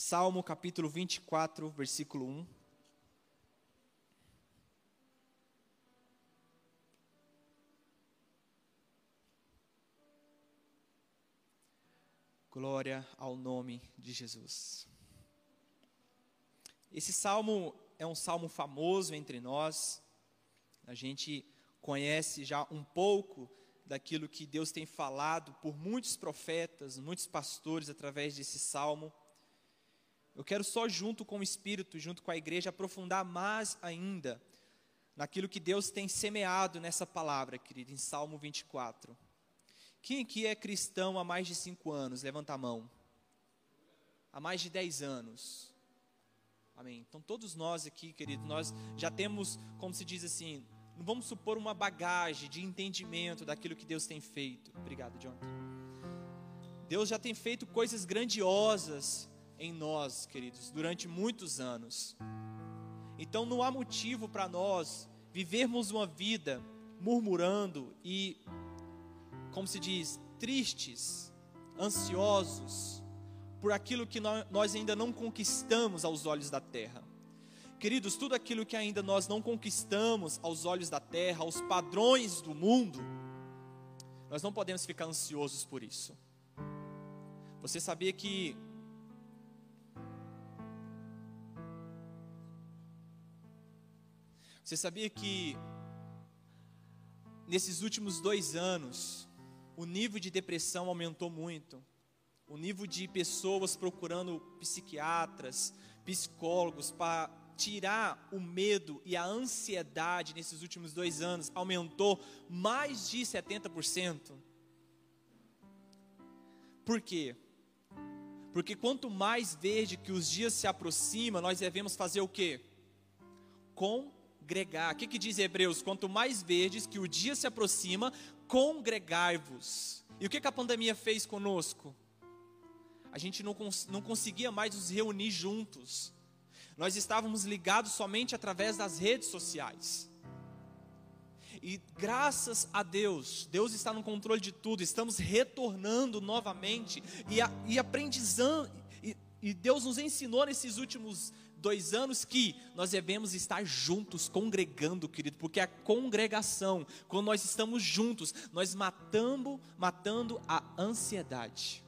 Salmo capítulo 24, versículo 1. Glória ao nome de Jesus. Esse salmo é um salmo famoso entre nós. A gente conhece já um pouco daquilo que Deus tem falado por muitos profetas, muitos pastores através desse salmo. Eu quero só junto com o Espírito, junto com a igreja, aprofundar mais ainda naquilo que Deus tem semeado nessa palavra, querido, em Salmo 24. Quem aqui é cristão há mais de cinco anos? Levanta a mão. Há mais de dez anos. Amém. Então, todos nós aqui, querido, nós já temos, como se diz assim, vamos supor uma bagagem de entendimento daquilo que Deus tem feito. Obrigado, Jonathan. Deus já tem feito coisas grandiosas em nós, queridos, durante muitos anos. Então, não há motivo para nós vivermos uma vida murmurando e como se diz, tristes, ansiosos por aquilo que nós ainda não conquistamos aos olhos da terra. Queridos, tudo aquilo que ainda nós não conquistamos aos olhos da terra, aos padrões do mundo, nós não podemos ficar ansiosos por isso. Você sabia que Você sabia que nesses últimos dois anos, o nível de depressão aumentou muito. O nível de pessoas procurando psiquiatras, psicólogos para tirar o medo e a ansiedade nesses últimos dois anos aumentou mais de 70%. Por quê? Porque quanto mais verde que os dias se aproximam, nós devemos fazer o quê? Congregar. O que, que diz Hebreus? Quanto mais verdes que o dia se aproxima, congregai-vos. E o que, que a pandemia fez conosco? A gente não, cons não conseguia mais nos reunir juntos. Nós estávamos ligados somente através das redes sociais. E graças a Deus, Deus está no controle de tudo, estamos retornando novamente e, a, e aprendizando. E, e Deus nos ensinou nesses últimos dois anos que nós devemos estar juntos, congregando, querido, porque a congregação, quando nós estamos juntos, nós matamos, matando a ansiedade.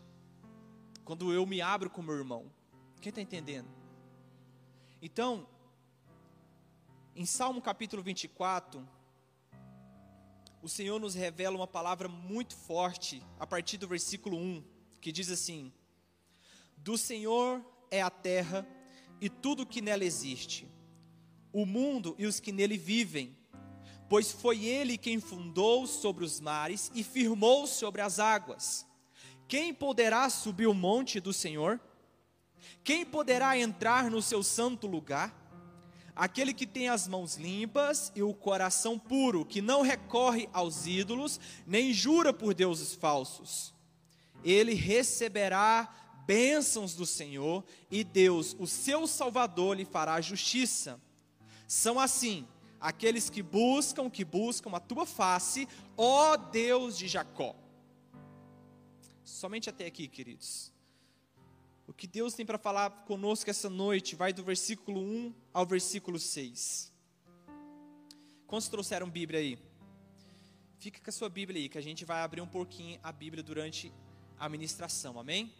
Quando eu me abro com meu irmão, quem está entendendo? Então, em Salmo capítulo 24, o Senhor nos revela uma palavra muito forte, a partir do versículo 1, que diz assim: Do Senhor é a terra e tudo que nela existe, o mundo e os que nele vivem, pois foi ele quem fundou sobre os mares e firmou sobre as águas. Quem poderá subir o monte do Senhor? Quem poderá entrar no seu santo lugar? Aquele que tem as mãos limpas e o coração puro, que não recorre aos ídolos, nem jura por deuses falsos. Ele receberá bênçãos do Senhor, e Deus, o seu Salvador, lhe fará justiça. São assim aqueles que buscam, que buscam a tua face, ó Deus de Jacó. Somente até aqui, queridos. O que Deus tem para falar conosco essa noite vai do versículo 1 ao versículo 6. Quantos trouxeram Bíblia aí? Fica com a sua Bíblia aí, que a gente vai abrir um pouquinho a Bíblia durante a ministração, amém?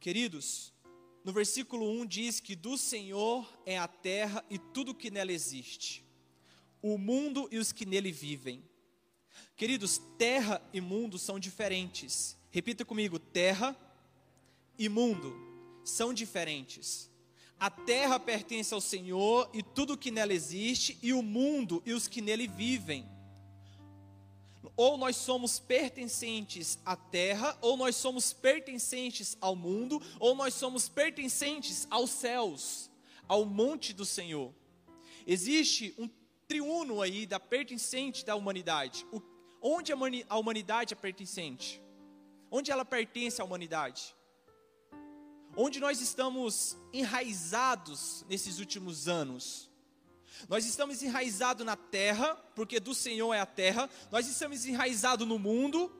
Queridos, no versículo 1 diz que do Senhor é a terra e tudo que nela existe, o mundo e os que nele vivem. Queridos, terra e mundo são diferentes. Repita comigo: terra e mundo são diferentes. A terra pertence ao Senhor e tudo que nela existe, e o mundo e os que nele vivem ou nós somos pertencentes à terra, ou nós somos pertencentes ao mundo, ou nós somos pertencentes aos céus, ao monte do Senhor. Existe um triuno aí da pertencente da humanidade. O, onde a humanidade é pertencente? Onde ela pertence à humanidade? Onde nós estamos enraizados nesses últimos anos? Nós estamos enraizados na terra, porque do Senhor é a terra. Nós estamos enraizados no mundo,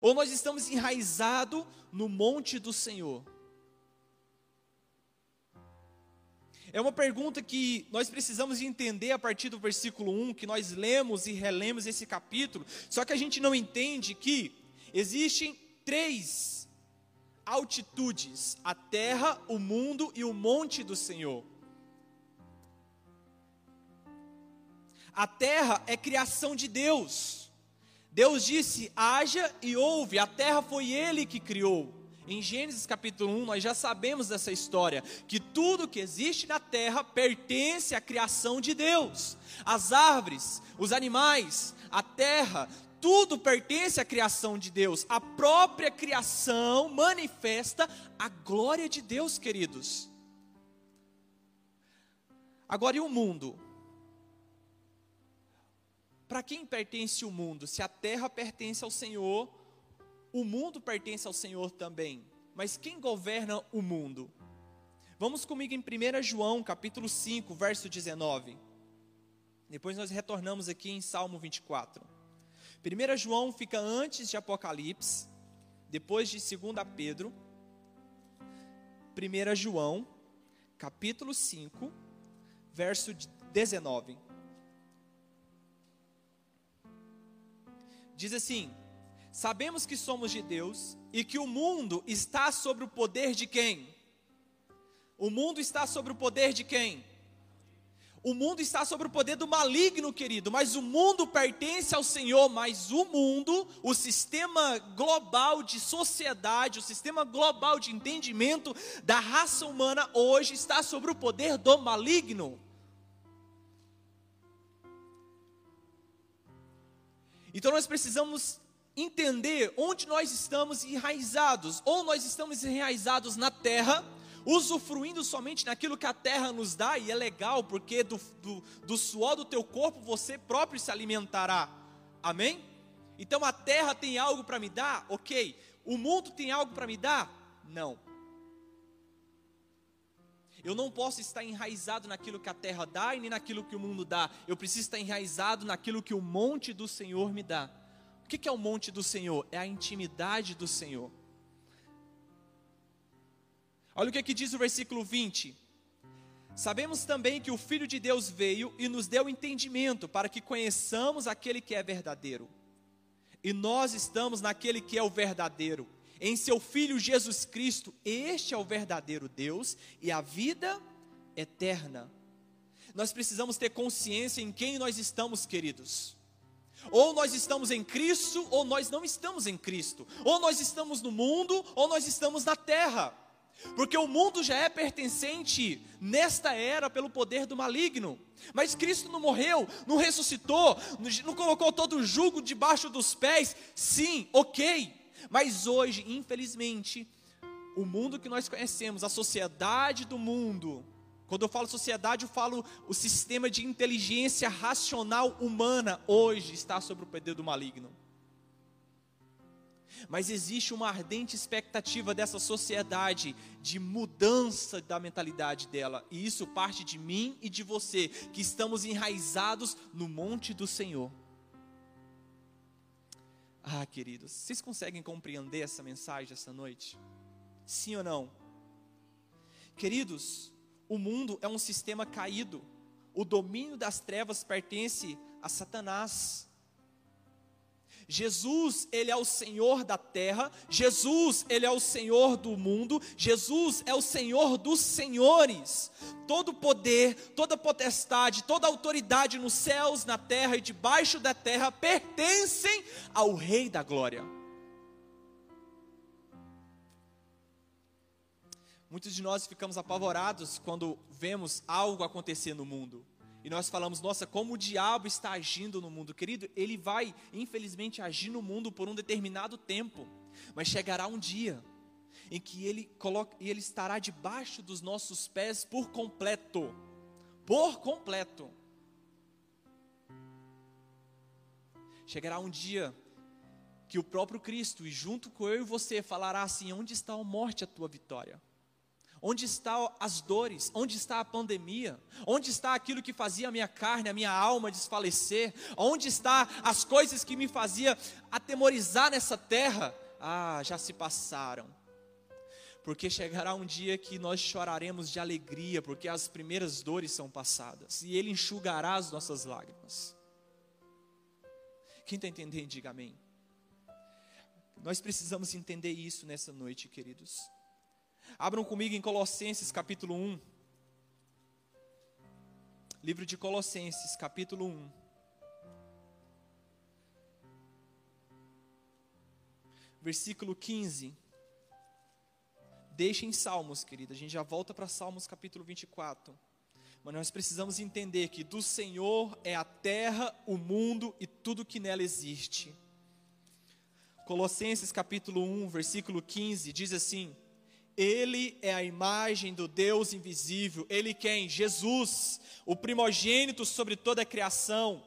Ou nós estamos enraizados no monte do Senhor? É uma pergunta que nós precisamos entender a partir do versículo 1, que nós lemos e relemos esse capítulo, só que a gente não entende que existem três altitudes: a terra, o mundo e o monte do Senhor. A terra é criação de Deus. Deus disse: haja e ouve, a terra foi Ele que criou. Em Gênesis capítulo 1, nós já sabemos dessa história, que tudo que existe na terra pertence à criação de Deus. As árvores, os animais, a terra, tudo pertence à criação de Deus. A própria criação manifesta a glória de Deus, queridos. Agora e o mundo? Para quem pertence o mundo? Se a terra pertence ao Senhor, o mundo pertence ao Senhor também. Mas quem governa o mundo? Vamos comigo em 1 João, capítulo 5, verso 19. Depois nós retornamos aqui em Salmo 24. 1 João fica antes de Apocalipse, depois de 2 Pedro. 1 João, capítulo 5, verso 19. Diz assim: Sabemos que somos de Deus e que o mundo está sobre o poder de quem? O mundo está sobre o poder de quem? O mundo está sobre o poder do maligno, querido, mas o mundo pertence ao Senhor, mas o mundo, o sistema global de sociedade, o sistema global de entendimento da raça humana hoje está sobre o poder do maligno. Então nós precisamos entender onde nós estamos enraizados, ou nós estamos enraizados na terra, usufruindo somente naquilo que a terra nos dá, e é legal, porque do, do, do suor do teu corpo você próprio se alimentará, amém? Então a terra tem algo para me dar? Ok. O mundo tem algo para me dar? Não. Eu não posso estar enraizado naquilo que a terra dá e nem naquilo que o mundo dá. Eu preciso estar enraizado naquilo que o monte do Senhor me dá. O que é o monte do Senhor? É a intimidade do Senhor. Olha o que, é que diz o versículo 20. Sabemos também que o Filho de Deus veio e nos deu entendimento para que conheçamos aquele que é verdadeiro. E nós estamos naquele que é o verdadeiro, em seu Filho Jesus Cristo. Este é o verdadeiro Deus e a vida eterna. Nós precisamos ter consciência em quem nós estamos, queridos. Ou nós estamos em Cristo, ou nós não estamos em Cristo. Ou nós estamos no mundo, ou nós estamos na terra. Porque o mundo já é pertencente nesta era pelo poder do maligno. Mas Cristo não morreu, não ressuscitou, não colocou todo o jugo debaixo dos pés. Sim, ok. Mas hoje, infelizmente, o mundo que nós conhecemos, a sociedade do mundo, quando eu falo sociedade, eu falo o sistema de inteligência racional humana hoje está sob o poder do maligno. Mas existe uma ardente expectativa dessa sociedade de mudança da mentalidade dela, e isso parte de mim e de você, que estamos enraizados no monte do Senhor. Ah, queridos, vocês conseguem compreender essa mensagem essa noite? Sim ou não? Queridos, o mundo é um sistema caído. O domínio das trevas pertence a Satanás. Jesus, ele é o Senhor da terra, Jesus, ele é o Senhor do mundo, Jesus é o Senhor dos senhores. Todo poder, toda potestade, toda autoridade nos céus, na terra e debaixo da terra pertencem ao Rei da glória. Muitos de nós ficamos apavorados quando vemos algo acontecer no mundo. E nós falamos, nossa, como o diabo está agindo no mundo. Querido, ele vai, infelizmente, agir no mundo por um determinado tempo. Mas chegará um dia em que ele, coloca, ele estará debaixo dos nossos pés por completo. Por completo. Chegará um dia que o próprio Cristo, e junto com eu e você, falará assim: onde está a morte, a tua vitória? Onde estão as dores? Onde está a pandemia? Onde está aquilo que fazia a minha carne, a minha alma desfalecer? Onde está as coisas que me fazia atemorizar nessa terra? Ah, já se passaram. Porque chegará um dia que nós choraremos de alegria, porque as primeiras dores são passadas, e Ele enxugará as nossas lágrimas. Quem está entendendo, diga amém. Nós precisamos entender isso nessa noite, queridos. Abram comigo em Colossenses capítulo 1. Livro de Colossenses, capítulo 1. Versículo 15. Deixem Salmos, querida. A gente já volta para Salmos capítulo 24. Mas nós precisamos entender que do Senhor é a terra, o mundo e tudo que nela existe. Colossenses capítulo 1, versículo 15 diz assim: ele é a imagem do Deus invisível. Ele quem? Jesus, o primogênito sobre toda a criação.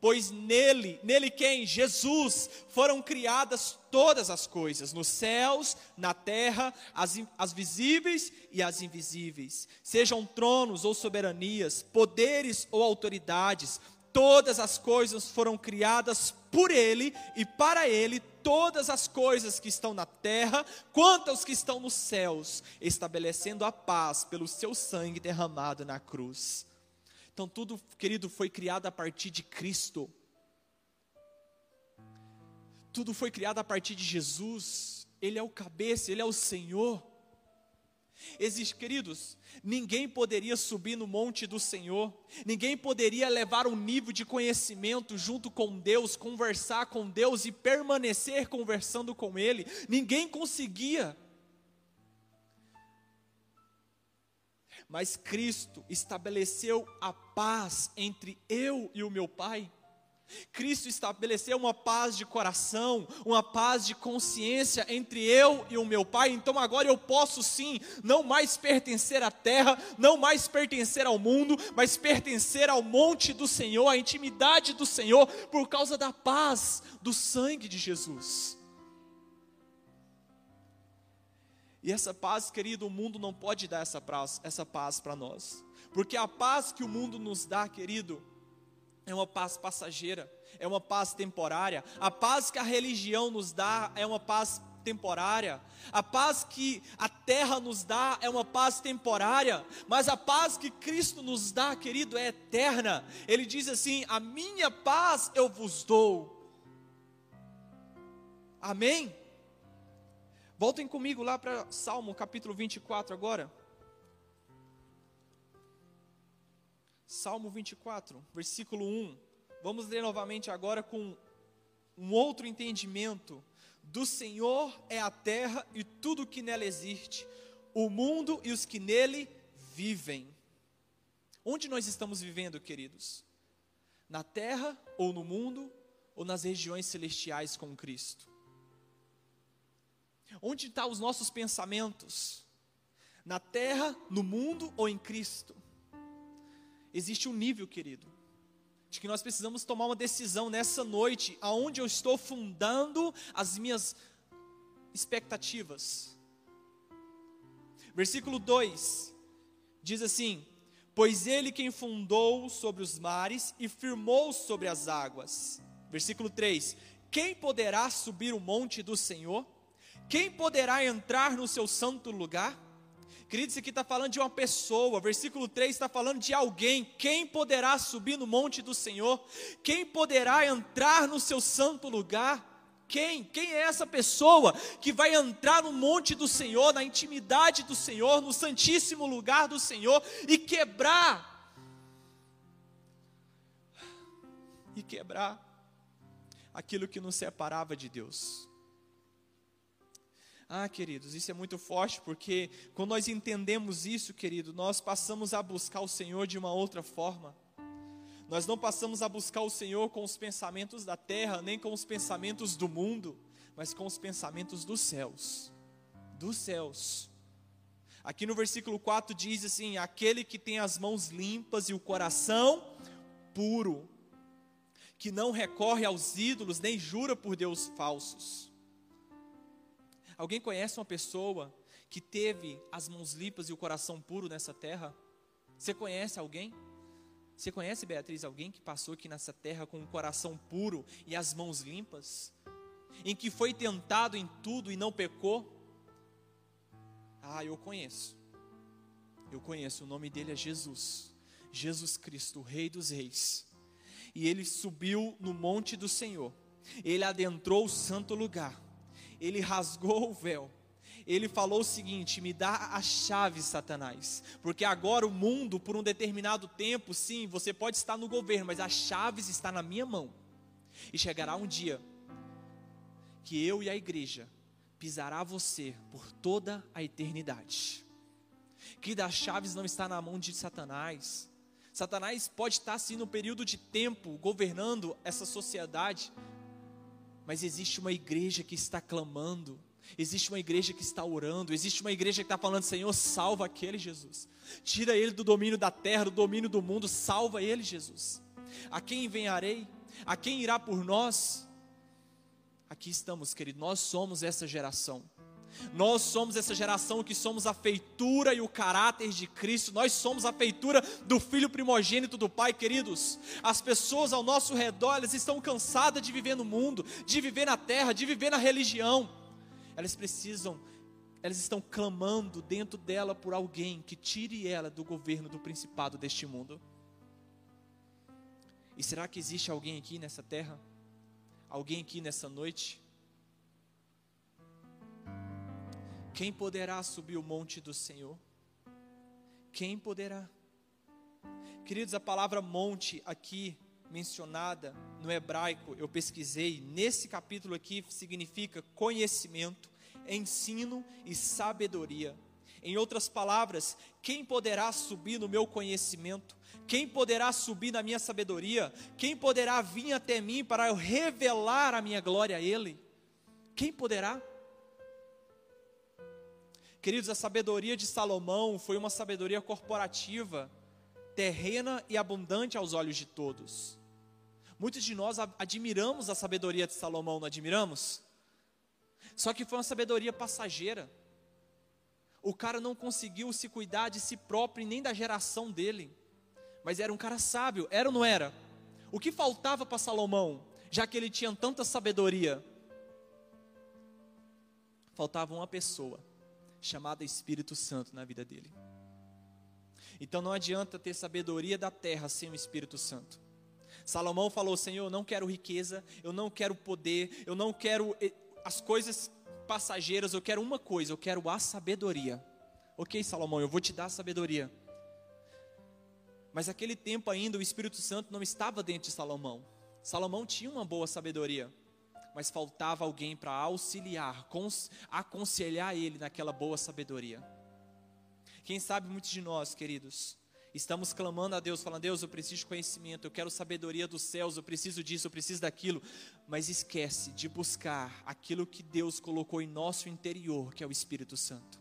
Pois nele, nele quem? Jesus, foram criadas todas as coisas, nos céus, na terra, as, as visíveis e as invisíveis. Sejam tronos ou soberanias, poderes ou autoridades, todas as coisas foram criadas por Ele e para Ele todas as coisas que estão na terra, quanto aos que estão nos céus, estabelecendo a paz pelo seu sangue derramado na cruz. Então, tudo, querido, foi criado a partir de Cristo. Tudo foi criado a partir de Jesus. Ele é o cabeça, ele é o Senhor. Existe, queridos, ninguém poderia subir no monte do Senhor, ninguém poderia levar um nível de conhecimento junto com Deus, conversar com Deus e permanecer conversando com Ele, ninguém conseguia. Mas Cristo estabeleceu a paz entre eu e o meu Pai. Cristo estabeleceu uma paz de coração, uma paz de consciência entre eu e o meu Pai. Então agora eu posso sim não mais pertencer à terra, não mais pertencer ao mundo, mas pertencer ao monte do Senhor, à intimidade do Senhor, por causa da paz do sangue de Jesus. E essa paz, querido, o mundo não pode dar essa paz, essa paz para nós, porque a paz que o mundo nos dá, querido, é uma paz passageira, é uma paz temporária. A paz que a religião nos dá é uma paz temporária. A paz que a terra nos dá é uma paz temporária, mas a paz que Cristo nos dá, querido, é eterna. Ele diz assim: "A minha paz eu vos dou". Amém? Voltem comigo lá para Salmo capítulo 24 agora. Salmo 24, versículo 1. Vamos ler novamente agora com um outro entendimento. Do Senhor é a terra e tudo o que nela existe, o mundo e os que nele vivem. Onde nós estamos vivendo, queridos? Na terra ou no mundo ou nas regiões celestiais com Cristo? Onde estão os nossos pensamentos? Na terra, no mundo ou em Cristo? Existe um nível, querido, de que nós precisamos tomar uma decisão nessa noite, aonde eu estou fundando as minhas expectativas. Versículo 2 diz assim: Pois ele quem fundou sobre os mares e firmou sobre as águas. Versículo 3: Quem poderá subir o monte do Senhor? Quem poderá entrar no seu santo lugar? Queridos, isso aqui está falando de uma pessoa, versículo 3 está falando de alguém. Quem poderá subir no monte do Senhor? Quem poderá entrar no seu santo lugar? Quem? Quem é essa pessoa que vai entrar no monte do Senhor, na intimidade do Senhor, no santíssimo lugar do Senhor e quebrar? E quebrar aquilo que nos separava de Deus. Ah, queridos, isso é muito forte, porque quando nós entendemos isso, querido, nós passamos a buscar o Senhor de uma outra forma. Nós não passamos a buscar o Senhor com os pensamentos da terra, nem com os pensamentos do mundo, mas com os pensamentos dos céus. Dos céus. Aqui no versículo 4 diz assim: Aquele que tem as mãos limpas e o coração puro, que não recorre aos ídolos, nem jura por Deus falsos Alguém conhece uma pessoa que teve as mãos limpas e o coração puro nessa terra? Você conhece alguém? Você conhece, Beatriz, alguém que passou aqui nessa terra com o coração puro e as mãos limpas? Em que foi tentado em tudo e não pecou? Ah, eu conheço. Eu conheço, o nome dele é Jesus. Jesus Cristo, o Rei dos Reis. E ele subiu no monte do Senhor. Ele adentrou o santo lugar. Ele rasgou o véu ele falou o seguinte: me dá a chave, Satanás, porque agora o mundo, por um determinado tempo, sim, você pode estar no governo, mas as chaves estão na minha mão. E chegará um dia que eu e a igreja pisará você por toda a eternidade. Que das chaves não está na mão de Satanás. Satanás pode estar sim no período de tempo governando essa sociedade, mas existe uma igreja que está clamando, Existe uma igreja que está orando, existe uma igreja que está falando: Senhor, salva aquele Jesus, tira ele do domínio da terra, do domínio do mundo, salva ele, Jesus. A quem enviarei? A quem irá por nós? Aqui estamos, querido, nós somos essa geração. Nós somos essa geração que somos a feitura e o caráter de Cristo. Nós somos a feitura do Filho primogênito do Pai, queridos. As pessoas ao nosso redor, elas estão cansadas de viver no mundo, de viver na terra, de viver na religião elas precisam, elas estão clamando dentro dela por alguém que tire ela do governo do principado deste mundo. E será que existe alguém aqui nessa terra? Alguém aqui nessa noite? Quem poderá subir o monte do Senhor? Quem poderá? Queridos, a palavra monte aqui mencionada no hebraico, eu pesquisei, nesse capítulo aqui significa conhecimento, ensino e sabedoria. Em outras palavras, quem poderá subir no meu conhecimento? Quem poderá subir na minha sabedoria? Quem poderá vir até mim para eu revelar a minha glória a Ele? Quem poderá? Queridos, a sabedoria de Salomão foi uma sabedoria corporativa terrena e abundante aos olhos de todos. Muitos de nós admiramos a sabedoria de Salomão, não admiramos? Só que foi uma sabedoria passageira. O cara não conseguiu se cuidar de si próprio e nem da geração dele. Mas era um cara sábio, era ou não era? O que faltava para Salomão, já que ele tinha tanta sabedoria? Faltava uma pessoa chamada Espírito Santo na vida dele. Então não adianta ter sabedoria da terra sem o Espírito Santo. Salomão falou: Senhor, eu não quero riqueza, eu não quero poder, eu não quero eh, as coisas passageiras, eu quero uma coisa, eu quero a sabedoria. Ok, Salomão, eu vou te dar a sabedoria. Mas naquele tempo ainda o Espírito Santo não estava dentro de Salomão. Salomão tinha uma boa sabedoria, mas faltava alguém para auxiliar, aconselhar ele naquela boa sabedoria. Quem sabe muitos de nós, queridos, estamos clamando a Deus, falando: Deus, eu preciso de conhecimento, eu quero sabedoria dos céus, eu preciso disso, eu preciso daquilo, mas esquece de buscar aquilo que Deus colocou em nosso interior, que é o Espírito Santo.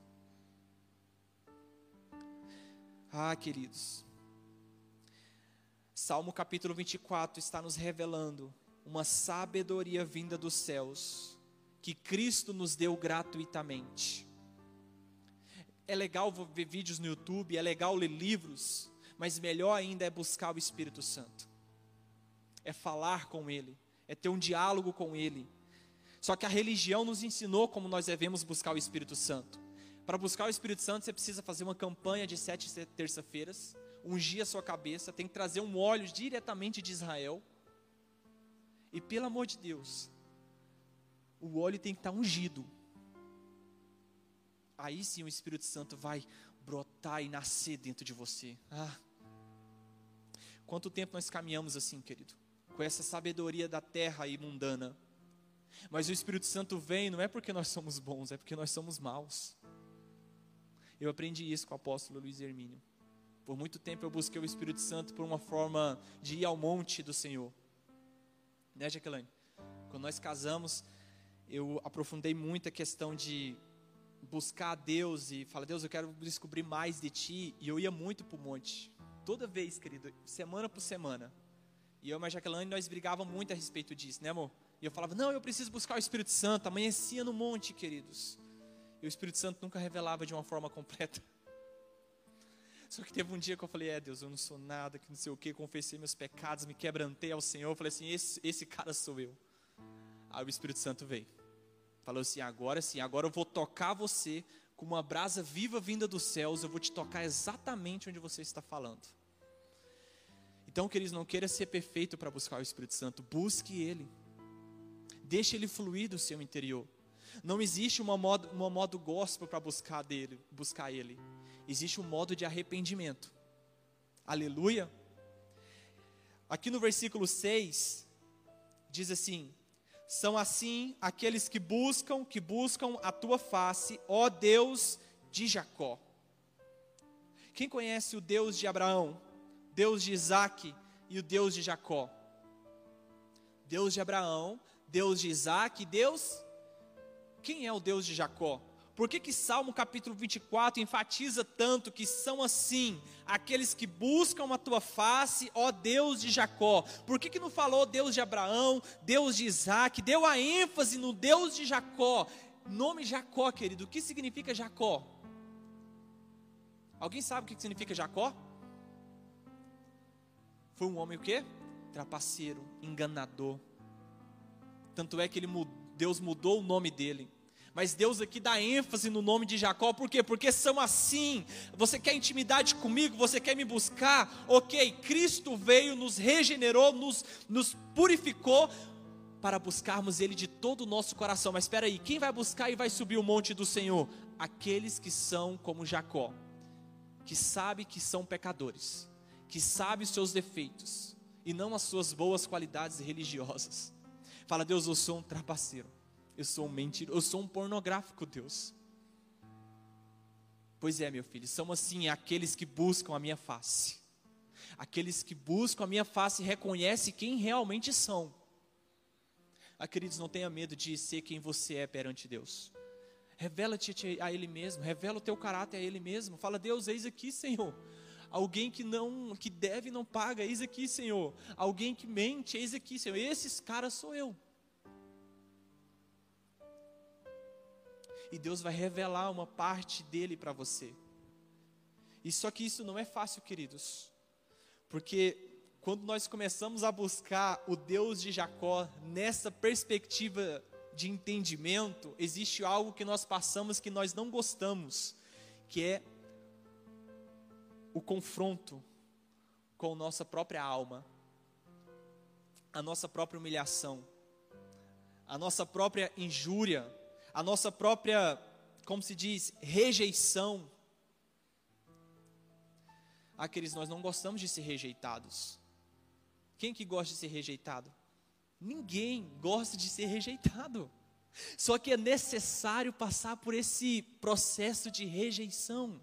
Ah, queridos, Salmo capítulo 24 está nos revelando uma sabedoria vinda dos céus, que Cristo nos deu gratuitamente. É legal ver vídeos no YouTube, é legal ler livros, mas melhor ainda é buscar o Espírito Santo. É falar com Ele, é ter um diálogo com Ele. Só que a religião nos ensinou como nós devemos buscar o Espírito Santo. Para buscar o Espírito Santo, você precisa fazer uma campanha de sete terça-feiras, ungir a sua cabeça, tem que trazer um óleo diretamente de Israel. E pelo amor de Deus, o óleo tem que estar ungido aí sim o Espírito Santo vai brotar e nascer dentro de você. Ah. Quanto tempo nós caminhamos assim, querido? Com essa sabedoria da terra e mundana. Mas o Espírito Santo vem não é porque nós somos bons, é porque nós somos maus. Eu aprendi isso com o apóstolo Luiz Hermínio. Por muito tempo eu busquei o Espírito Santo por uma forma de ir ao monte do Senhor. Né, Jaqueline? Quando nós casamos, eu aprofundei muito a questão de buscar a Deus e falar, Deus, eu quero descobrir mais de Ti. E eu ia muito para o monte. Toda vez, querido, semana por semana. E eu e a Jaqueline, nós brigávamos muito a respeito disso, né amor? E eu falava, não, eu preciso buscar o Espírito Santo. Amanhecia no monte, queridos. E o Espírito Santo nunca revelava de uma forma completa. Só que teve um dia que eu falei: É, Deus, eu não sou nada, que não sei o que, confessei meus pecados, me quebrantei ao Senhor. Eu falei assim: esse, esse cara sou eu. Aí o Espírito Santo veio. Falou assim: Agora sim, agora eu vou tocar você com uma brasa viva vinda dos céus. Eu vou te tocar exatamente onde você está falando. Então, queridos, não queira ser perfeito para buscar o Espírito Santo, busque Ele. Deixe Ele fluir do seu interior. Não existe uma modo, uma modo gospel para buscar dele, buscar Ele. Existe um modo de arrependimento. Aleluia. Aqui no versículo 6, diz assim: São assim aqueles que buscam, que buscam a tua face, ó Deus de Jacó. Quem conhece o Deus de Abraão? Deus de Isaac e o Deus de Jacó. Deus de Abraão, Deus de Isaac, Deus. Quem é o Deus de Jacó? Por que, que Salmo capítulo 24 enfatiza tanto que são assim aqueles que buscam a tua face, ó Deus de Jacó? Por que, que não falou Deus de Abraão, Deus de Isaac, deu a ênfase no Deus de Jacó? Nome Jacó, querido, o que significa Jacó? Alguém sabe o que significa Jacó? Foi um homem o quê? Trapaceiro, enganador. Tanto é que ele, Deus mudou o nome dele. Mas Deus aqui dá ênfase no nome de Jacó, por quê? Porque são assim. Você quer intimidade comigo? Você quer me buscar? Ok, Cristo veio, nos regenerou, nos, nos purificou para buscarmos Ele de todo o nosso coração. Mas espera aí, quem vai buscar e vai subir o monte do Senhor? Aqueles que são como Jacó, que sabe que são pecadores que sabe os seus defeitos e não as suas boas qualidades religiosas. Fala, Deus, eu sou um trapaceiro, eu sou um mentiroso, eu sou um pornográfico, Deus. Pois é, meu filho, são assim aqueles que buscam a minha face. Aqueles que buscam a minha face reconhecem quem realmente são. Ah, queridos, não tenha medo de ser quem você é perante Deus. Revela-te a Ele mesmo, revela o teu caráter a Ele mesmo. Fala, Deus, eis aqui, Senhor Alguém que não, que deve não paga, eis aqui, Senhor. Alguém que mente, eis aqui, Senhor. Esses caras sou eu. E Deus vai revelar uma parte dele para você. E só que isso não é fácil, queridos. Porque quando nós começamos a buscar o Deus de Jacó nessa perspectiva de entendimento, existe algo que nós passamos que nós não gostamos, que é o confronto com nossa própria alma, a nossa própria humilhação, a nossa própria injúria, a nossa própria, como se diz, rejeição. Aqueles nós não gostamos de ser rejeitados. Quem que gosta de ser rejeitado? Ninguém gosta de ser rejeitado. Só que é necessário passar por esse processo de rejeição.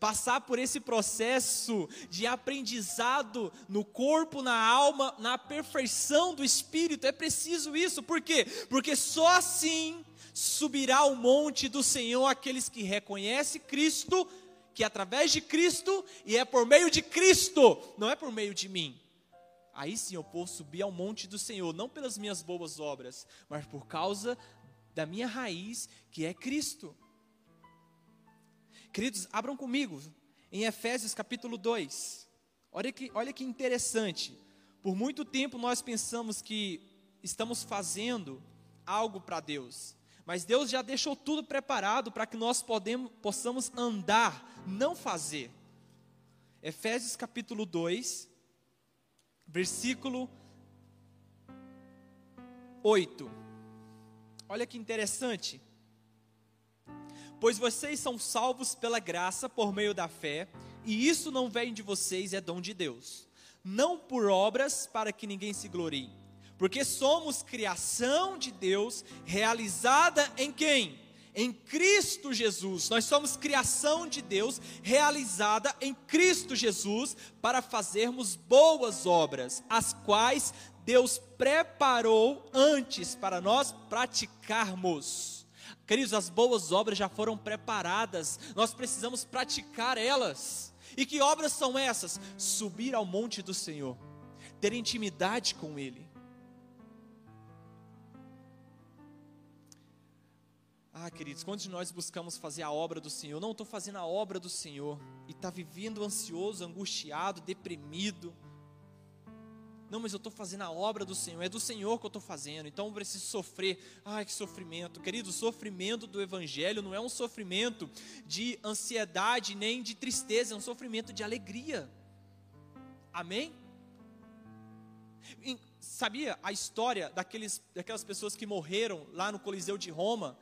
Passar por esse processo de aprendizado no corpo, na alma, na perfeição do espírito, é preciso isso, por quê? Porque só assim subirá o monte do Senhor aqueles que reconhecem Cristo, que é através de Cristo e é por meio de Cristo, não é por meio de mim. Aí sim eu posso subir ao monte do Senhor, não pelas minhas boas obras, mas por causa da minha raiz, que é Cristo. Queridos, abram comigo em Efésios capítulo 2. Olha que, olha que interessante. Por muito tempo nós pensamos que estamos fazendo algo para Deus, mas Deus já deixou tudo preparado para que nós podemos, possamos andar, não fazer. Efésios capítulo 2, versículo 8. Olha que interessante pois vocês são salvos pela graça por meio da fé, e isso não vem de vocês, é dom de Deus. Não por obras para que ninguém se glorie, porque somos criação de Deus, realizada em quem? Em Cristo Jesus. Nós somos criação de Deus, realizada em Cristo Jesus, para fazermos boas obras, as quais Deus preparou antes para nós praticarmos. Queridos, as boas obras já foram preparadas, nós precisamos praticar elas. E que obras são essas? Subir ao monte do Senhor, ter intimidade com Ele. Ah, queridos, quantos de nós buscamos fazer a obra do Senhor? Não estou fazendo a obra do Senhor e está vivendo ansioso, angustiado, deprimido. Não, mas eu estou fazendo a obra do Senhor, é do Senhor que eu estou fazendo, então eu preciso sofrer. Ai, que sofrimento. Querido, o sofrimento do Evangelho não é um sofrimento de ansiedade nem de tristeza, é um sofrimento de alegria. Amém? Sabia a história daqueles, daquelas pessoas que morreram lá no Coliseu de Roma?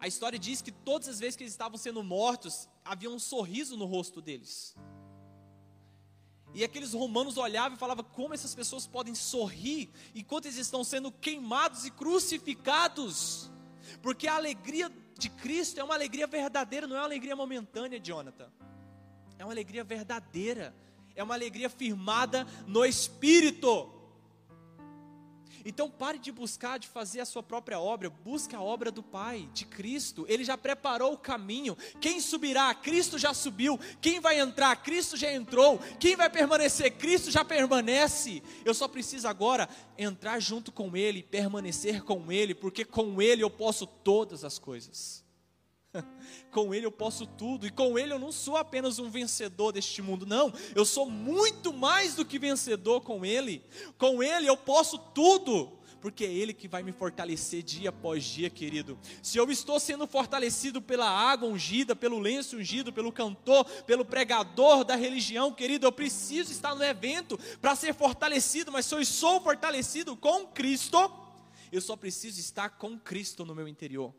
A história diz que todas as vezes que eles estavam sendo mortos, havia um sorriso no rosto deles. E aqueles romanos olhavam e falavam: como essas pessoas podem sorrir enquanto eles estão sendo queimados e crucificados? Porque a alegria de Cristo é uma alegria verdadeira, não é uma alegria momentânea, Jonathan. É uma alegria verdadeira, é uma alegria firmada no Espírito. Então pare de buscar, de fazer a sua própria obra, busque a obra do Pai, de Cristo. Ele já preparou o caminho. Quem subirá? Cristo já subiu. Quem vai entrar? Cristo já entrou. Quem vai permanecer? Cristo já permanece. Eu só preciso agora entrar junto com Ele, permanecer com Ele, porque com Ele eu posso todas as coisas. com Ele eu posso tudo, e com Ele eu não sou apenas um vencedor deste mundo, não, eu sou muito mais do que vencedor com Ele, com Ele eu posso tudo, porque é Ele que vai me fortalecer dia após dia, querido. Se eu estou sendo fortalecido pela água ungida, pelo lenço ungido, pelo cantor, pelo pregador da religião, querido, eu preciso estar no evento para ser fortalecido, mas se eu sou fortalecido com Cristo, eu só preciso estar com Cristo no meu interior.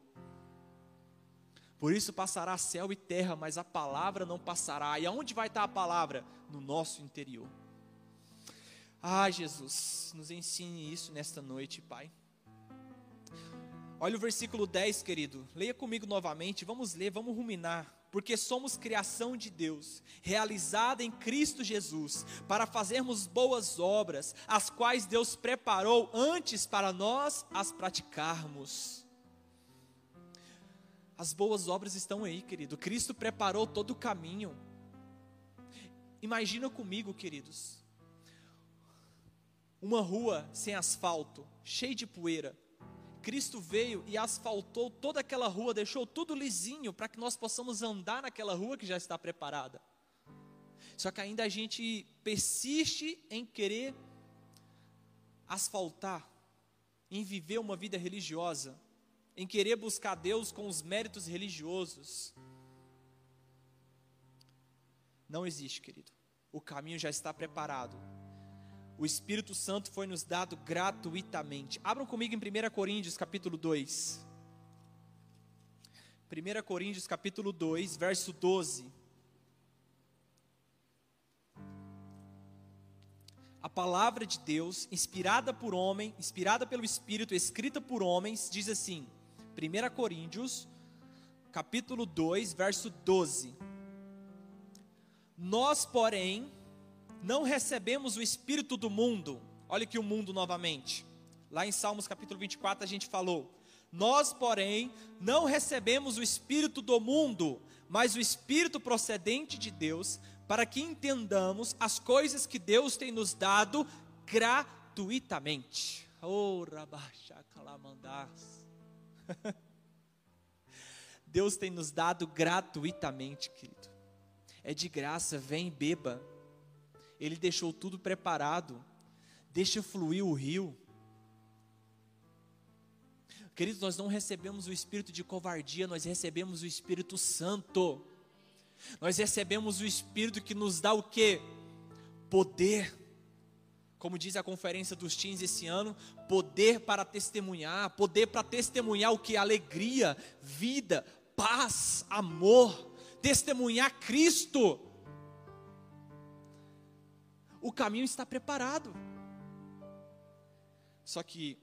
Por isso passará céu e terra, mas a palavra não passará. E aonde vai estar a palavra? No nosso interior. Ah, Jesus, nos ensine isso nesta noite, Pai. Olha o versículo 10, querido. Leia comigo novamente. Vamos ler, vamos ruminar. Porque somos criação de Deus, realizada em Cristo Jesus, para fazermos boas obras, as quais Deus preparou antes para nós as praticarmos. As boas obras estão aí, querido. Cristo preparou todo o caminho. Imagina comigo, queridos, uma rua sem asfalto, cheia de poeira. Cristo veio e asfaltou toda aquela rua, deixou tudo lisinho para que nós possamos andar naquela rua que já está preparada. Só que ainda a gente persiste em querer asfaltar, em viver uma vida religiosa em querer buscar Deus com os méritos religiosos. Não existe, querido. O caminho já está preparado. O Espírito Santo foi nos dado gratuitamente. Abram comigo em 1 Coríntios, capítulo 2. 1 Coríntios, capítulo 2, verso 12. a palavra de Deus, inspirada por homem, inspirada pelo Espírito, escrita por homens, diz assim: 1 Coríntios, capítulo 2, verso 12. Nós, porém, não recebemos o espírito do mundo. Olha aqui o mundo novamente. Lá em Salmos capítulo 24 a gente falou: Nós, porém, não recebemos o espírito do mundo, mas o espírito procedente de Deus, para que entendamos as coisas que Deus tem nos dado gratuitamente. Oh, rabaxa calamandás. Deus tem nos dado gratuitamente, querido. É de graça, vem beba. Ele deixou tudo preparado. Deixa fluir o rio. Queridos, nós não recebemos o espírito de covardia, nós recebemos o Espírito Santo. Nós recebemos o espírito que nos dá o que? Poder como diz a conferência dos teens esse ano, poder para testemunhar, poder para testemunhar o que? Alegria, vida, paz, amor, testemunhar Cristo. O caminho está preparado. Só que,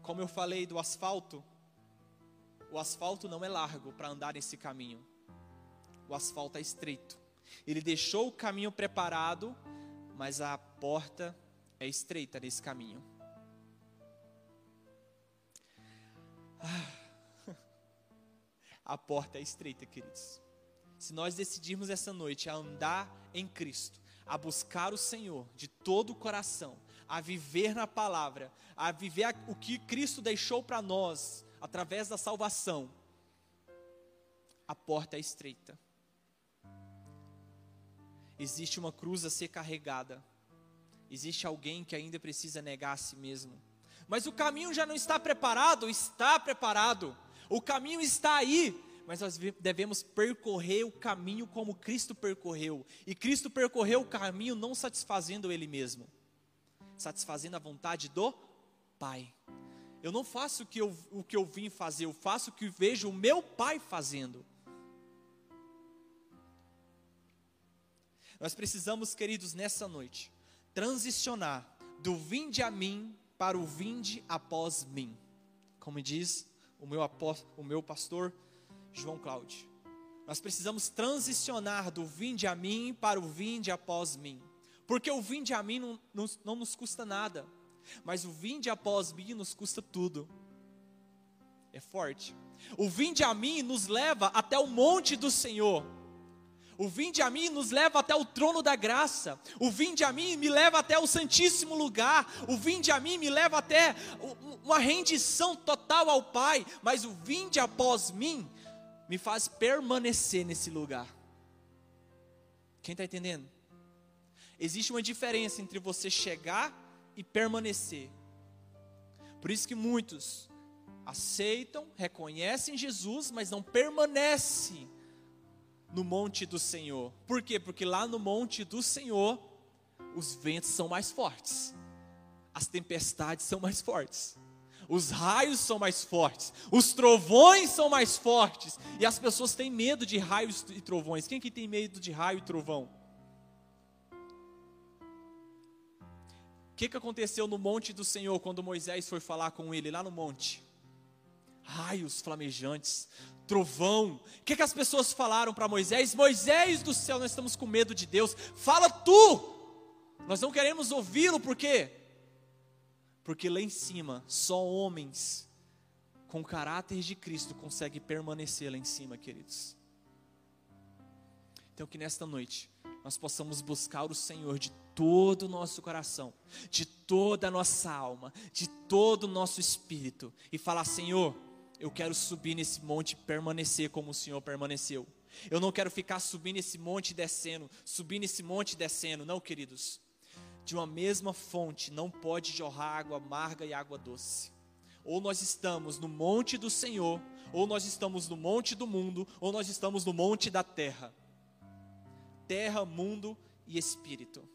como eu falei do asfalto, o asfalto não é largo para andar nesse caminho. O asfalto é estreito. Ele deixou o caminho preparado mas a porta é estreita nesse caminho. Ah, a porta é estreita, queridos. Se nós decidirmos essa noite a andar em Cristo, a buscar o Senhor de todo o coração, a viver na palavra, a viver o que Cristo deixou para nós, através da salvação, a porta é estreita. Existe uma cruz a ser carregada. Existe alguém que ainda precisa negar a si mesmo. Mas o caminho já não está preparado? Está preparado. O caminho está aí, mas nós devemos percorrer o caminho como Cristo percorreu. E Cristo percorreu o caminho não satisfazendo Ele mesmo, satisfazendo a vontade do Pai. Eu não faço o que eu, o que eu vim fazer, eu faço o que vejo o meu Pai fazendo. Nós precisamos, queridos, nessa noite, transicionar do vinde a mim para o vinde após mim. Como diz o meu, o meu pastor João Cláudio. Nós precisamos transicionar do vinde a mim para o vinde após mim. Porque o vinde a mim não, não, não nos custa nada, mas o vinde após mim nos custa tudo. É forte. O vinde a mim nos leva até o monte do Senhor o vinde a mim nos leva até o trono da graça. O vinde a mim me leva até o santíssimo lugar. O vinde a mim me leva até uma rendição total ao Pai. Mas o vinde após mim me faz permanecer nesse lugar. Quem está entendendo? Existe uma diferença entre você chegar e permanecer. Por isso que muitos aceitam, reconhecem Jesus, mas não permanecem no monte do Senhor. Por quê? Porque lá no monte do Senhor, os ventos são mais fortes, as tempestades são mais fortes, os raios são mais fortes, os trovões são mais fortes, e as pessoas têm medo de raios e trovões. Quem que tem medo de raio e trovão? O que, que aconteceu no monte do Senhor quando Moisés foi falar com ele lá no monte? Raios flamejantes, trovão. O que, que as pessoas falaram para Moisés? Moisés do céu, nós estamos com medo de Deus. Fala tu! Nós não queremos ouvi-lo, por quê? Porque lá em cima, só homens com caráter de Cristo conseguem permanecer lá em cima, queridos. Então, que nesta noite nós possamos buscar o Senhor de todo o nosso coração, de toda a nossa alma, de todo o nosso espírito e falar: Senhor, eu quero subir nesse monte e permanecer como o Senhor permaneceu. Eu não quero ficar subindo esse monte e descendo, subindo esse monte e descendo, não, queridos. De uma mesma fonte não pode jorrar água amarga e água doce. Ou nós estamos no monte do Senhor, ou nós estamos no monte do mundo, ou nós estamos no monte da terra. Terra, mundo e espírito.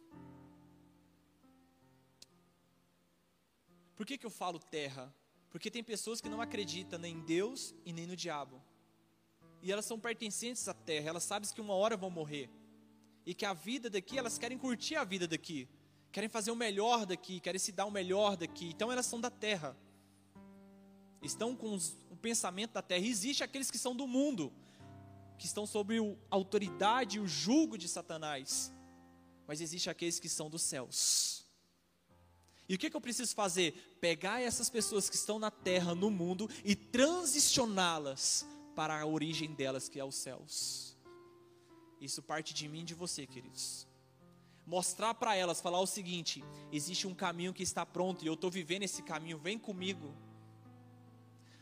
Por que, que eu falo terra? Porque tem pessoas que não acreditam nem em Deus e nem no diabo. E elas são pertencentes à terra, elas sabem que uma hora vão morrer. E que a vida daqui, elas querem curtir a vida daqui. Querem fazer o melhor daqui, querem se dar o melhor daqui. Então elas são da terra. Estão com os, o pensamento da terra. E existe aqueles que são do mundo, que estão sob a autoridade e o julgo de Satanás. Mas existe aqueles que são dos céus e o que, que eu preciso fazer? Pegar essas pessoas que estão na terra, no mundo, e transicioná-las para a origem delas, que é os céus. Isso parte de mim e de você, queridos. Mostrar para elas, falar o seguinte: existe um caminho que está pronto e eu estou vivendo esse caminho, vem comigo.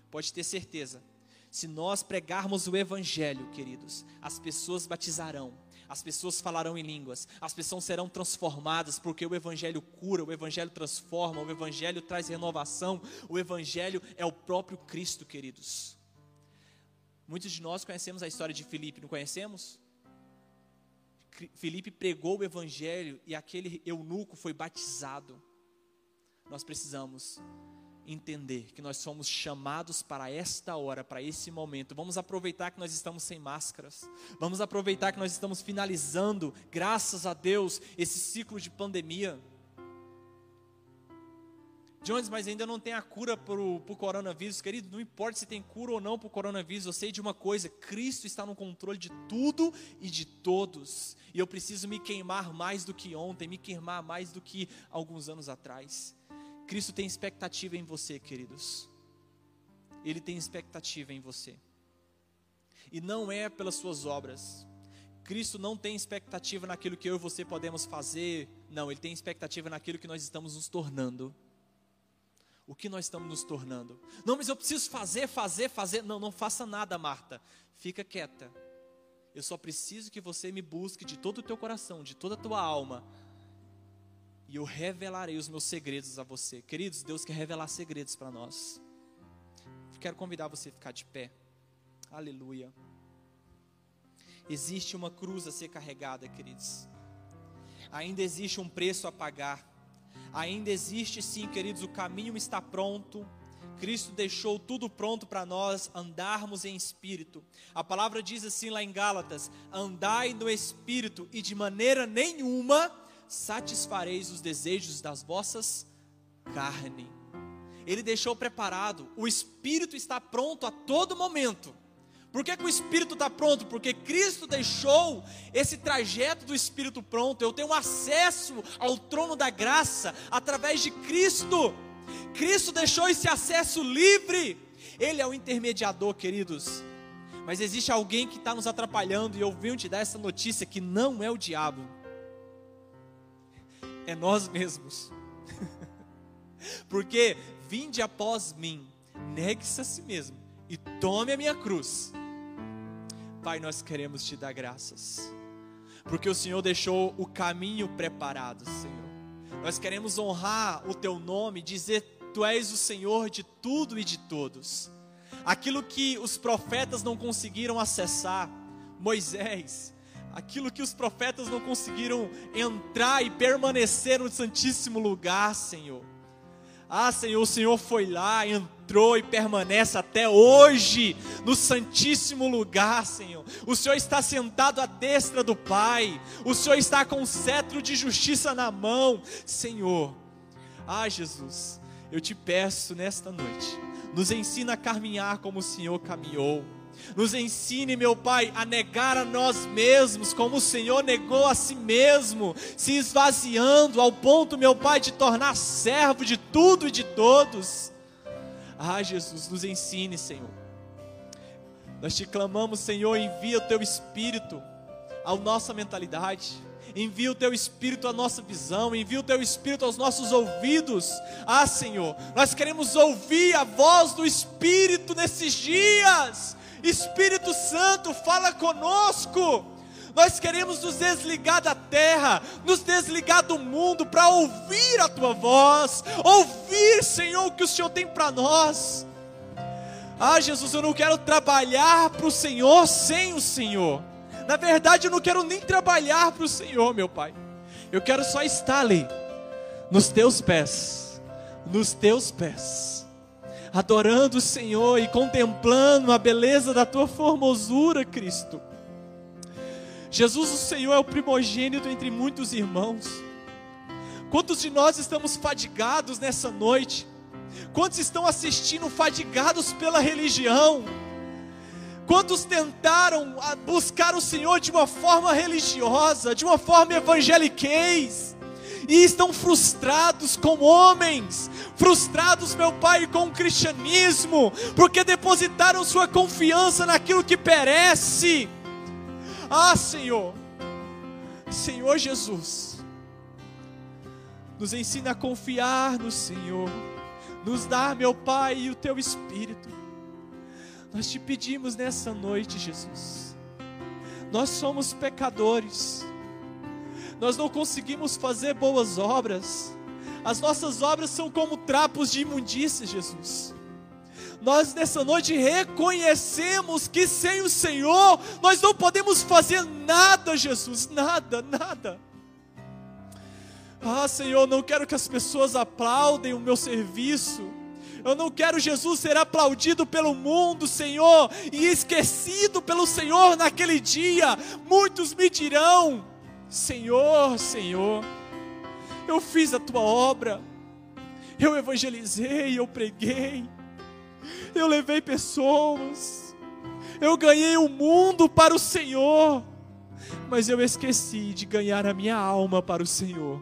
Pode ter certeza, se nós pregarmos o Evangelho, queridos, as pessoas batizarão, as pessoas falarão em línguas, as pessoas serão transformadas, porque o Evangelho cura, o Evangelho transforma, o Evangelho traz renovação, o Evangelho é o próprio Cristo, queridos. Muitos de nós conhecemos a história de Filipe, não conhecemos? Filipe pregou o Evangelho e aquele eunuco foi batizado. Nós precisamos entender que nós somos chamados para esta hora, para esse momento. Vamos aproveitar que nós estamos sem máscaras. Vamos aproveitar que nós estamos finalizando, graças a Deus, esse ciclo de pandemia. Jones, mas ainda não tem a cura para o coronavírus, querido. Não importa se tem cura ou não para o coronavírus, eu sei de uma coisa: Cristo está no controle de tudo e de todos. E eu preciso me queimar mais do que ontem, me queimar mais do que alguns anos atrás. Cristo tem expectativa em você, queridos. Ele tem expectativa em você. E não é pelas suas obras. Cristo não tem expectativa naquilo que eu e você podemos fazer. Não, ele tem expectativa naquilo que nós estamos nos tornando. o que nós estamos nos tornando. Não, mas eu preciso fazer, fazer, fazer. Não, não faça nada, Marta. Fica quieta. Eu só preciso que você me busque de todo o teu coração, de toda a tua alma. E eu revelarei os meus segredos a você. Queridos, Deus quer revelar segredos para nós. Quero convidar você a ficar de pé. Aleluia. Existe uma cruz a ser carregada, queridos. Ainda existe um preço a pagar. Ainda existe sim, queridos, o caminho está pronto. Cristo deixou tudo pronto para nós andarmos em espírito. A palavra diz assim lá em Gálatas: andai no espírito e de maneira nenhuma satisfareis os desejos das vossas carne. Ele deixou preparado, o espírito está pronto a todo momento. Por que, que o Espírito está pronto? Porque Cristo deixou esse trajeto do Espírito pronto. Eu tenho acesso ao trono da graça através de Cristo. Cristo deixou esse acesso livre. Ele é o intermediador, queridos. Mas existe alguém que está nos atrapalhando, e eu venho te dar essa notícia: que não é o diabo, é nós mesmos. Porque vinde após mim, negue-se a si mesmo e tome a minha cruz Pai, nós queremos te dar graças, porque o Senhor deixou o caminho preparado, Senhor. Nós queremos honrar o teu nome, dizer: Tu és o Senhor de tudo e de todos. Aquilo que os profetas não conseguiram acessar, Moisés, aquilo que os profetas não conseguiram entrar e permanecer no Santíssimo Lugar, Senhor. Ah, Senhor, o Senhor foi lá, entrou e permanece até hoje no Santíssimo lugar, Senhor. O Senhor está sentado à destra do Pai, o Senhor está com o cetro de justiça na mão, Senhor. Ah, Jesus, eu te peço nesta noite, nos ensina a caminhar como o Senhor caminhou. Nos ensine, meu Pai, a negar a nós mesmos, como o Senhor negou a si mesmo, se esvaziando ao ponto, meu Pai, de tornar servo de tudo e de todos. Ah, Jesus, nos ensine, Senhor. Nós te clamamos, Senhor, envia o teu espírito à nossa mentalidade. Envia o teu espírito à nossa visão, envia o teu espírito aos nossos ouvidos. Ah, Senhor, nós queremos ouvir a voz do espírito nesses dias. Espírito Santo, fala conosco. Nós queremos nos desligar da terra, nos desligar do mundo para ouvir a tua voz, ouvir, Senhor, o que o Senhor tem para nós. Ah, Jesus, eu não quero trabalhar para o Senhor sem o Senhor. Na verdade, eu não quero nem trabalhar para o Senhor, meu Pai. Eu quero só estar ali, nos teus pés, nos teus pés adorando o Senhor e contemplando a beleza da tua formosura, Cristo. Jesus, o Senhor, é o primogênito entre muitos irmãos. Quantos de nós estamos fadigados nessa noite? Quantos estão assistindo fadigados pela religião? Quantos tentaram buscar o Senhor de uma forma religiosa, de uma forma evangeliquez? E estão frustrados com homens, frustrados, meu Pai, com o cristianismo, porque depositaram sua confiança naquilo que perece. Ah, Senhor, Senhor Jesus, nos ensina a confiar no Senhor, nos dá, meu Pai, o teu Espírito. Nós te pedimos nessa noite, Jesus. Nós somos pecadores nós não conseguimos fazer boas obras, as nossas obras são como trapos de imundícia, Jesus. Nós nessa noite reconhecemos que sem o Senhor nós não podemos fazer nada, Jesus, nada, nada. Ah, Senhor, não quero que as pessoas aplaudem o meu serviço. Eu não quero Jesus ser aplaudido pelo mundo, Senhor, e esquecido pelo Senhor naquele dia. Muitos me dirão: Senhor, Senhor, eu fiz a tua obra, eu evangelizei, eu preguei, eu levei pessoas, eu ganhei o mundo para o Senhor, mas eu esqueci de ganhar a minha alma para o Senhor.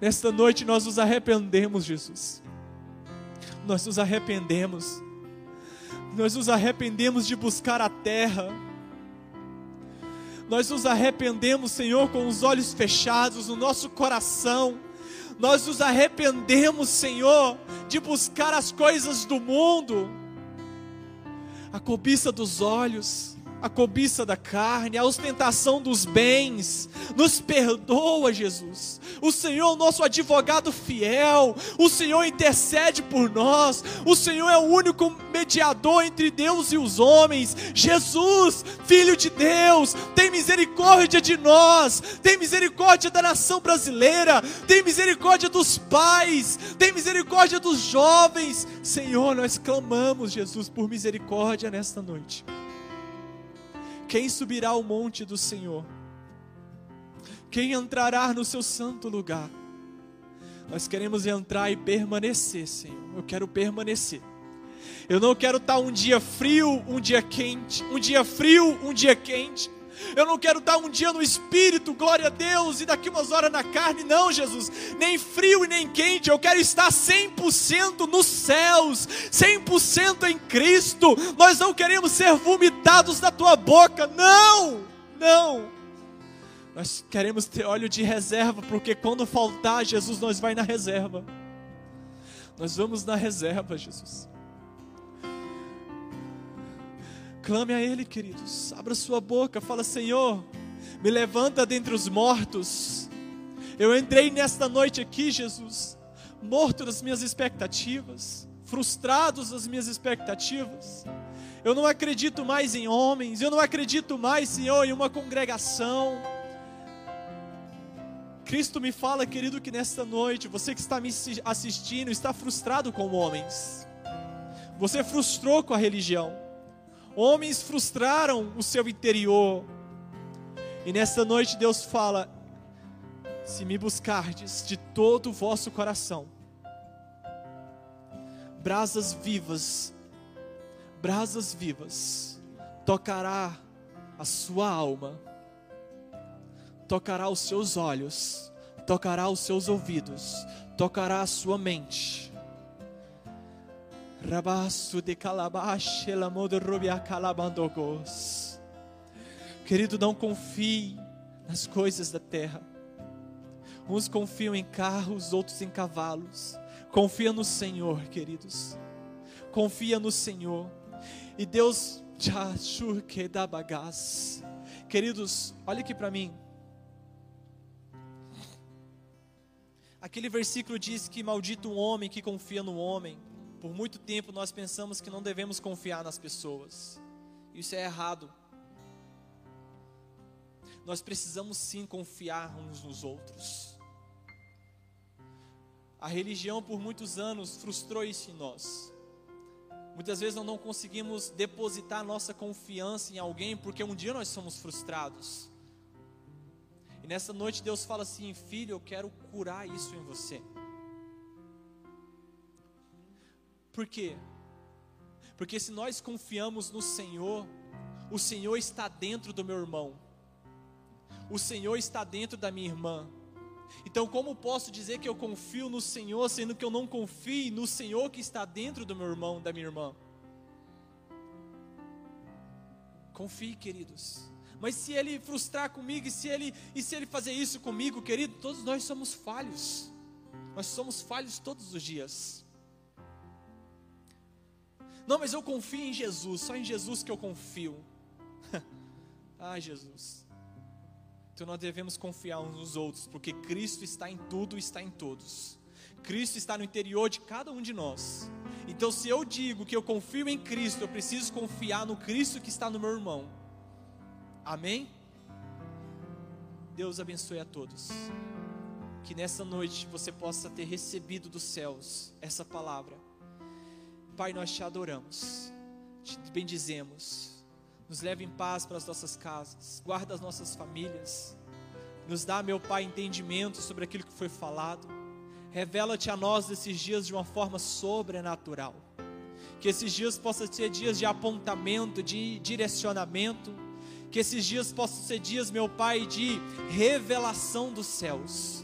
Nesta noite nós nos arrependemos, Jesus. Nós nos arrependemos. Nós nos arrependemos de buscar a terra nós nos arrependemos, Senhor, com os olhos fechados, no nosso coração. Nós nos arrependemos, Senhor, de buscar as coisas do mundo, a cobiça dos olhos, a cobiça da carne, a ostentação dos bens. Nos perdoa, Jesus. O Senhor é o nosso advogado fiel. O Senhor intercede por nós. O Senhor é o único mediador entre Deus e os homens. Jesus, Filho de Deus, tem misericórdia de nós. Tem misericórdia da nação brasileira. Tem misericórdia dos pais. Tem misericórdia dos jovens. Senhor, nós clamamos, Jesus, por misericórdia nesta noite. Quem subirá ao monte do Senhor? Quem entrará no seu santo lugar? Nós queremos entrar e permanecer, Senhor. Eu quero permanecer. Eu não quero estar um dia frio, um dia quente, um dia frio, um dia quente. Eu não quero estar um dia no espírito, glória a Deus, e daqui umas horas na carne, não, Jesus. Nem frio e nem quente, eu quero estar 100% nos céus, 100% em Cristo. Nós não queremos ser vomitados da tua boca, não, não. Nós queremos ter óleo de reserva, porque quando faltar, Jesus, nós vai na reserva. Nós vamos na reserva, Jesus. Clame a Ele, queridos. Abra sua boca, fala: Senhor, me levanta dentre os mortos. Eu entrei nesta noite aqui, Jesus, morto das minhas expectativas, frustrados das minhas expectativas. Eu não acredito mais em homens, eu não acredito mais, Senhor, em uma congregação. Cristo me fala, querido, que nesta noite, você que está me assistindo, está frustrado com homens. Você frustrou com a religião. Homens frustraram o seu interior. E nesta noite Deus fala: Se me buscardes de todo o vosso coração, brasas vivas, brasas vivas, tocará a sua alma, tocará os seus olhos, tocará os seus ouvidos, tocará a sua mente Rabaço de calabash, calabandogos. Querido, não confie nas coisas da terra. Uns confiam em carros, outros em cavalos. Confia no Senhor, queridos. Confia no Senhor. E Deus que dá bagaz. Queridos, olha aqui para mim. Aquele versículo diz que maldito um homem que confia no homem. Por muito tempo nós pensamos que não devemos confiar nas pessoas. Isso é errado. Nós precisamos sim confiar uns nos outros. A religião por muitos anos frustrou isso em nós. Muitas vezes nós não conseguimos depositar nossa confiança em alguém porque um dia nós somos frustrados. E nessa noite Deus fala assim: Filho, eu quero curar isso em você. Por quê? Porque se nós confiamos no Senhor, o Senhor está dentro do meu irmão, o Senhor está dentro da minha irmã. Então, como posso dizer que eu confio no Senhor, sendo que eu não confio no Senhor que está dentro do meu irmão, da minha irmã? Confie, queridos. Mas se ele frustrar comigo, e se ele, e se ele fazer isso comigo, querido, todos nós somos falhos. Nós somos falhos todos os dias. Não, mas eu confio em Jesus, só em Jesus que eu confio. Ai, Jesus. Então nós devemos confiar uns nos outros, porque Cristo está em tudo, está em todos. Cristo está no interior de cada um de nós. Então, se eu digo que eu confio em Cristo, eu preciso confiar no Cristo que está no meu irmão. Amém? Deus abençoe a todos. Que nessa noite você possa ter recebido dos céus essa palavra Pai, nós te adoramos, te bendizemos, nos leve em paz para as nossas casas, guarda as nossas famílias, nos dá, meu Pai, entendimento sobre aquilo que foi falado, revela-te a nós nesses dias de uma forma sobrenatural, que esses dias possam ser dias de apontamento, de direcionamento, que esses dias possam ser dias, meu Pai, de revelação dos céus,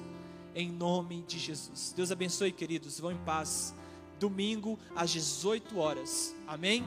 em nome de Jesus. Deus abençoe, queridos, vão em paz domingo às 18 horas. Amém?